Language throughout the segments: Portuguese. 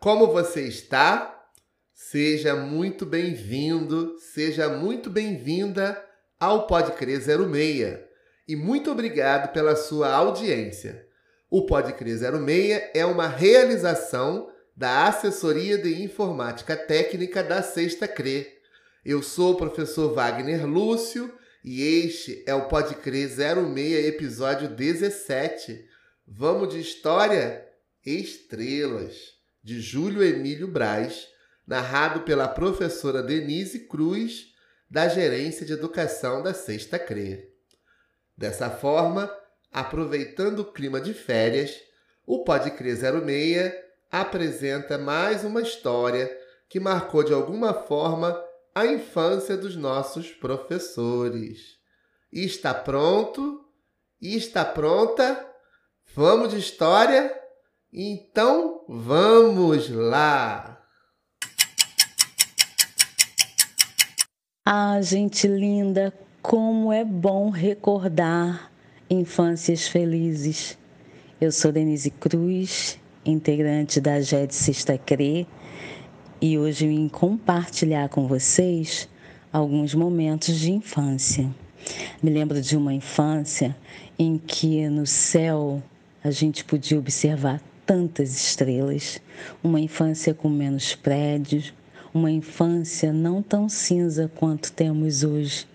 como você está? Seja muito bem-vindo, seja muito bem-vinda ao Pode Crer 06 e muito obrigado pela sua audiência. O Pode Crer 06 é uma realização da Assessoria de Informática Técnica da Sexta CRE. Eu sou o professor Wagner Lúcio e este é o Pode Crer 06, episódio 17. Vamos de história? Estrelas, de Júlio Emílio Braz, narrado pela professora Denise Cruz, da Gerência de Educação da Sexta CRE. Dessa forma, aproveitando o clima de férias, o Pode Crer 06 apresenta mais uma história que marcou de alguma forma a infância dos nossos professores. está pronto? está pronta? Vamos de história? Então vamos lá! Ah, gente linda, como é bom recordar infâncias felizes. Eu sou Denise Cruz, integrante da GED Sexta CRE, e hoje vim compartilhar com vocês alguns momentos de infância. Me lembro de uma infância em que no céu a gente podia observar tantas estrelas, uma infância com menos prédios, uma infância não tão cinza quanto temos hoje.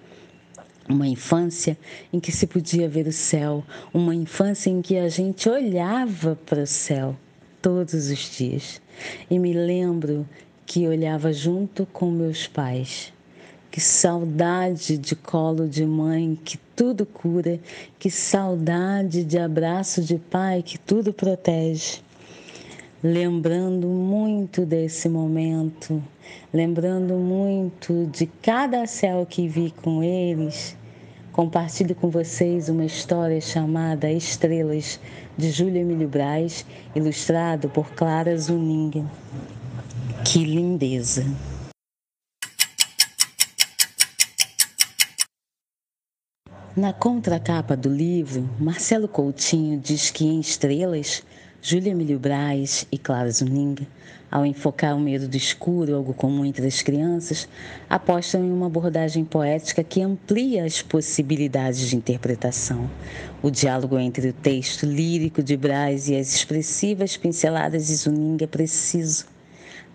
Uma infância em que se podia ver o céu, uma infância em que a gente olhava para o céu todos os dias. E me lembro que olhava junto com meus pais. Que saudade de colo de mãe que tudo cura, que saudade de abraço de pai que tudo protege. Lembrando muito desse momento, lembrando muito de cada céu que vi com eles, compartilho com vocês uma história chamada Estrelas, de Júlia Emílio Braz, ilustrado por Clara Zuninga. Que lindeza! Na contracapa do livro, Marcelo Coutinho diz que em Estrelas, Júlia Emílio Braz e Clara Zuninga, ao enfocar o medo do escuro, algo comum entre as crianças, apostam em uma abordagem poética que amplia as possibilidades de interpretação. O diálogo entre o texto lírico de Braz e as expressivas pinceladas de Zuninga é preciso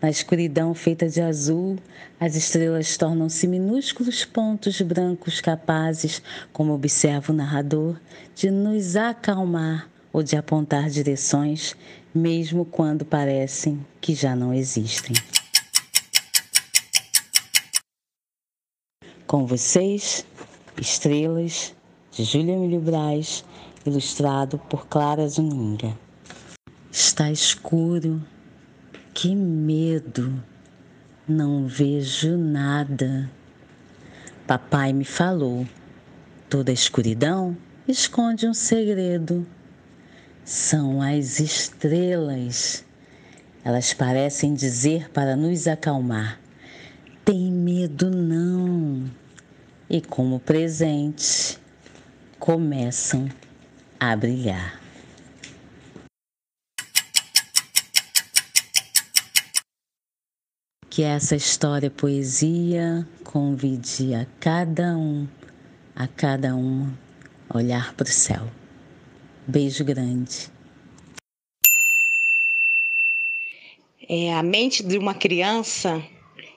na escuridão feita de azul, as estrelas tornam-se minúsculos pontos brancos capazes, como observa o narrador, de nos acalmar ou de apontar direções, mesmo quando parecem que já não existem. Com vocês, Estrelas, de Júlia Emílio Braz, ilustrado por Clara Zuninga. Está escuro que medo! Não vejo nada. Papai me falou: toda escuridão esconde um segredo. São as estrelas. Elas parecem dizer para nos acalmar: tem medo não. E como presente, começam a brilhar. Que essa história poesia convide a cada um, a cada uma, olhar para o céu. Beijo grande. É, a mente de uma criança,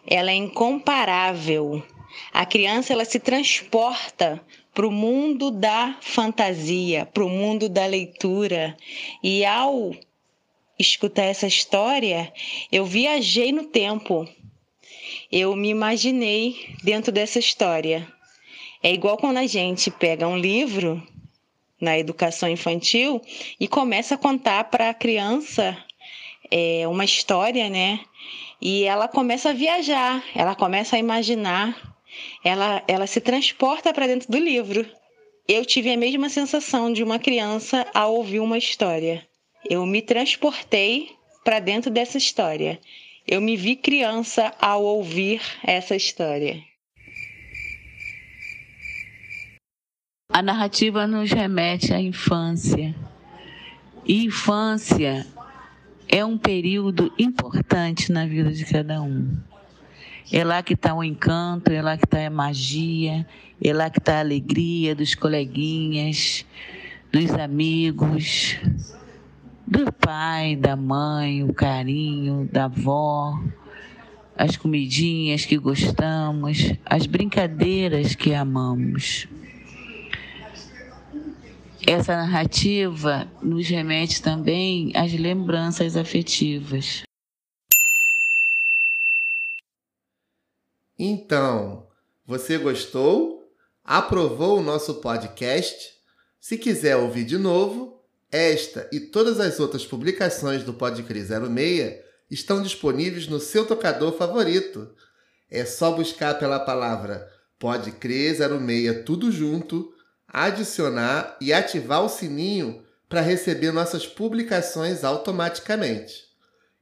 ela é incomparável. A criança ela se transporta para o mundo da fantasia, para o mundo da leitura. E ao escutar essa história, eu viajei no tempo. Eu me imaginei dentro dessa história. É igual quando a gente pega um livro na educação infantil e começa a contar para a criança é, uma história, né? E ela começa a viajar, ela começa a imaginar, ela, ela se transporta para dentro do livro. Eu tive a mesma sensação de uma criança ao ouvir uma história. Eu me transportei para dentro dessa história. Eu me vi criança ao ouvir essa história. A narrativa nos remete à infância. E infância é um período importante na vida de cada um. É lá que está o encanto, é lá que está a magia, é lá que está a alegria dos coleguinhas, dos amigos, do pai, da mãe, o carinho, da avó, as comidinhas que gostamos, as brincadeiras que amamos. Essa narrativa nos remete também às lembranças afetivas. Então, você gostou? Aprovou o nosso podcast? Se quiser ouvir de novo, esta e todas as outras publicações do Podcri 06 estão disponíveis no seu tocador favorito. É só buscar pela palavra Podcri 06 tudo junto, adicionar e ativar o sininho para receber nossas publicações automaticamente.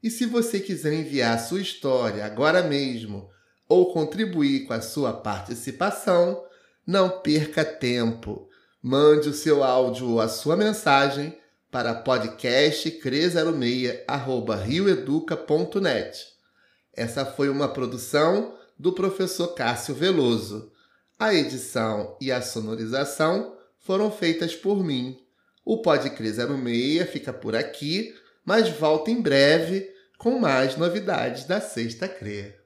E se você quiser enviar sua história agora mesmo ou contribuir com a sua participação, não perca tempo. Mande o seu áudio ou a sua mensagem para podcastcre06@rioeduca.net. Essa foi uma produção do professor Cássio Veloso. A edição e a sonorização foram feitas por mim. O Podcre 06 fica por aqui, mas volta em breve com mais novidades da Sexta CRE.